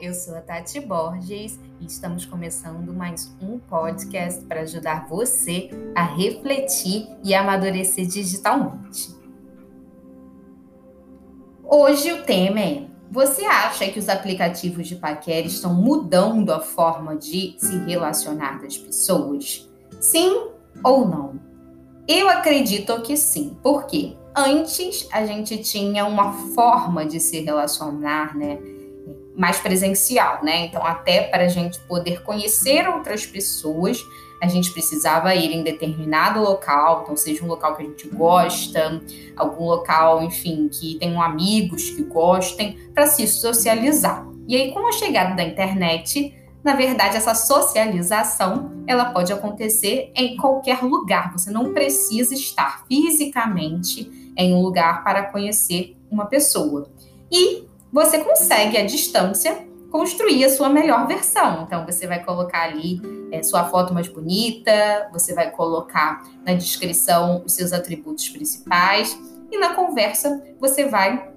eu sou a Tati Borges e estamos começando mais um podcast para ajudar você a refletir e amadurecer digitalmente. Hoje o tema é: você acha que os aplicativos de paquera estão mudando a forma de se relacionar das pessoas? Sim ou não? Eu acredito que sim. Por quê? Antes a gente tinha uma forma de se relacionar, né? Mais presencial, né? Então, até para a gente poder conhecer outras pessoas, a gente precisava ir em determinado local, então seja um local que a gente gosta, algum local, enfim, que tenham amigos que gostem, para se socializar. E aí, com a chegada da internet, na verdade, essa socialização ela pode acontecer em qualquer lugar. Você não precisa estar fisicamente em um lugar para conhecer uma pessoa. E você consegue à distância construir a sua melhor versão. Então, você vai colocar ali é, sua foto mais bonita, você vai colocar na descrição os seus atributos principais e na conversa você vai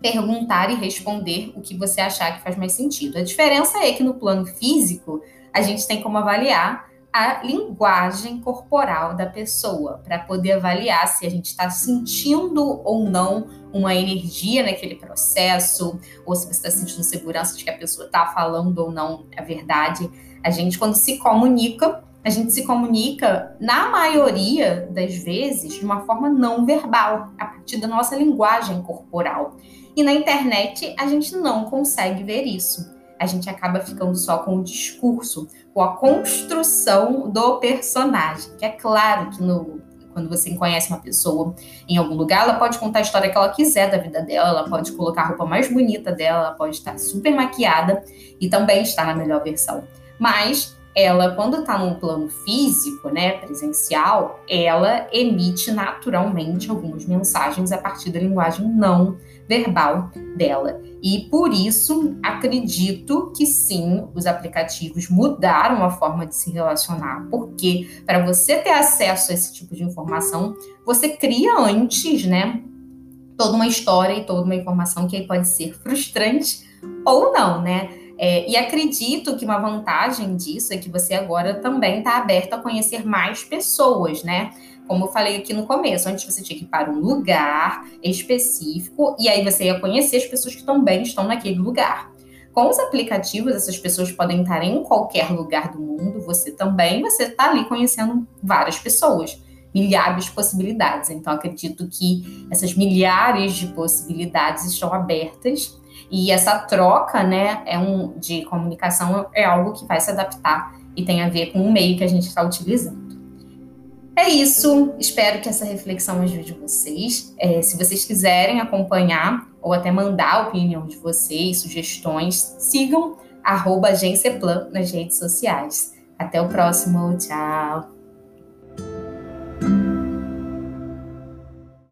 perguntar e responder o que você achar que faz mais sentido. A diferença é que no plano físico a gente tem como avaliar a linguagem corporal da pessoa, para poder avaliar se a gente está sentindo ou não uma energia naquele processo, ou se você está sentindo segurança de que a pessoa está falando ou não a verdade. A gente, quando se comunica, a gente se comunica, na maioria das vezes, de uma forma não verbal, a partir da nossa linguagem corporal. E na internet, a gente não consegue ver isso. A gente acaba ficando só com o discurso, com a construção do personagem. Que é claro que no, quando você conhece uma pessoa em algum lugar, ela pode contar a história que ela quiser da vida dela, ela pode colocar a roupa mais bonita dela, ela pode estar super maquiada e também estar na melhor versão. Mas ela, quando está num plano físico, né, presencial, ela emite naturalmente algumas mensagens a partir da linguagem não verbal dela. E por isso acredito que sim, os aplicativos mudaram a forma de se relacionar, porque para você ter acesso a esse tipo de informação, você cria antes, né, toda uma história e toda uma informação que aí pode ser frustrante ou não, né? É, e acredito que uma vantagem disso é que você agora também está aberto a conhecer mais pessoas, né? Como eu falei aqui no começo, antes você tinha que ir para um lugar específico e aí você ia conhecer as pessoas que também estão naquele lugar. Com os aplicativos, essas pessoas podem estar em qualquer lugar do mundo, você também, você está ali conhecendo várias pessoas, milhares de possibilidades. Então, acredito que essas milhares de possibilidades estão abertas e essa troca, né, é um, de comunicação é algo que vai se adaptar e tem a ver com o meio que a gente está utilizando. É isso. Espero que essa reflexão ajude vocês. É, se vocês quiserem acompanhar ou até mandar a opinião de vocês, sugestões, sigam arroba nas redes sociais. Até o próximo. Tchau!